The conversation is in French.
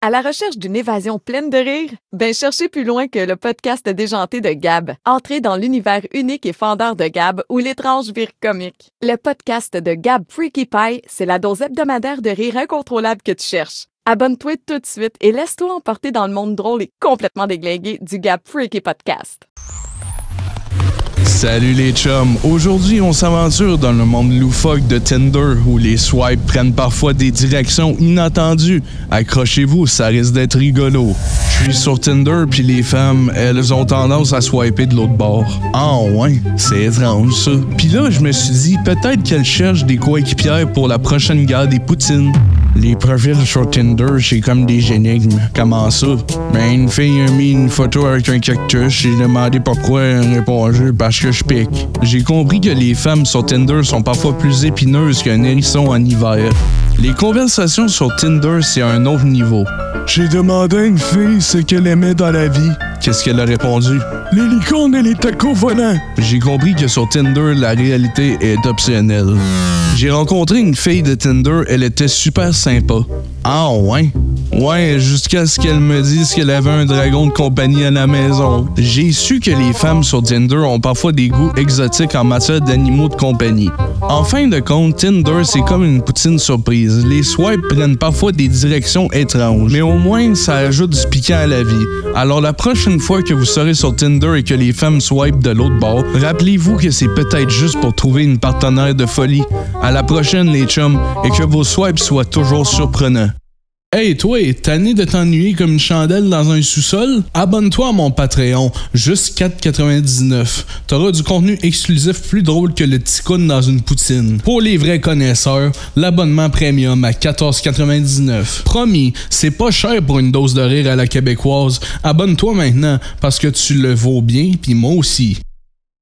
À la recherche d'une évasion pleine de rire? Ben cherchez plus loin que le podcast déjanté de Gab. Entrez dans l'univers unique et fendeur de Gab où l'étrange vire comique. Le podcast de Gab Freaky Pie, c'est la dose hebdomadaire de rire incontrôlable que tu cherches. Abonne-toi tout de suite et laisse-toi emporter dans le monde drôle et complètement déglingué du Gab Freaky Podcast. Salut les chums! Aujourd'hui, on s'aventure dans le monde loufoque de Tinder où les swipes prennent parfois des directions inattendues. Accrochez-vous, ça risque d'être rigolo. Je suis sur Tinder puis les femmes, elles ont tendance à swiper de l'autre bord. Ah ouais, c'est étrange ça. Puis là, je me suis dit peut-être qu'elles cherchent des coéquipières pour la prochaine guerre des poutines. Les profils sur Tinder, c'est comme des énigmes. Comment ça? Ben, une fille a mis une photo avec un cactus, j'ai demandé pourquoi, elle a répondu parce que je pique. J'ai compris que les femmes sur Tinder sont parfois plus épineuses qu'un hérisson en hiver. Les conversations sur Tinder, c'est un autre niveau. J'ai demandé à une fille ce qu'elle aimait dans la vie. Qu'est-ce qu'elle a répondu? Les licornes et les tacos volants. J'ai compris que sur Tinder, la réalité est optionnelle. J'ai rencontré une fille de Tinder, elle était super sympa. Ah ouais? Ouais, jusqu'à ce qu'elle me dise qu'elle avait un dragon de compagnie à la maison. J'ai su que les femmes sur Tinder ont parfois des goûts exotiques en matière d'animaux de compagnie. En fin de compte, Tinder, c'est comme une poutine surprise. Les swipes prennent parfois des directions étranges, mais au moins, ça ajoute du piquant à la vie. Alors la prochaine fois que vous serez sur Tinder et que les femmes swipent de l'autre bord, rappelez-vous que c'est peut-être juste pour trouver une partenaire de folie. À la prochaine, les chums, et que vos swipes soient toujours surprenants. Hey toi, tanné de t'ennuyer comme une chandelle dans un sous-sol? Abonne-toi à mon Patreon, juste 4,99. T'auras du contenu exclusif plus drôle que le ticoun dans une poutine. Pour les vrais connaisseurs, l'abonnement premium à 14,99. Promis, c'est pas cher pour une dose de rire à la québécoise. Abonne-toi maintenant, parce que tu le vaux bien, puis moi aussi.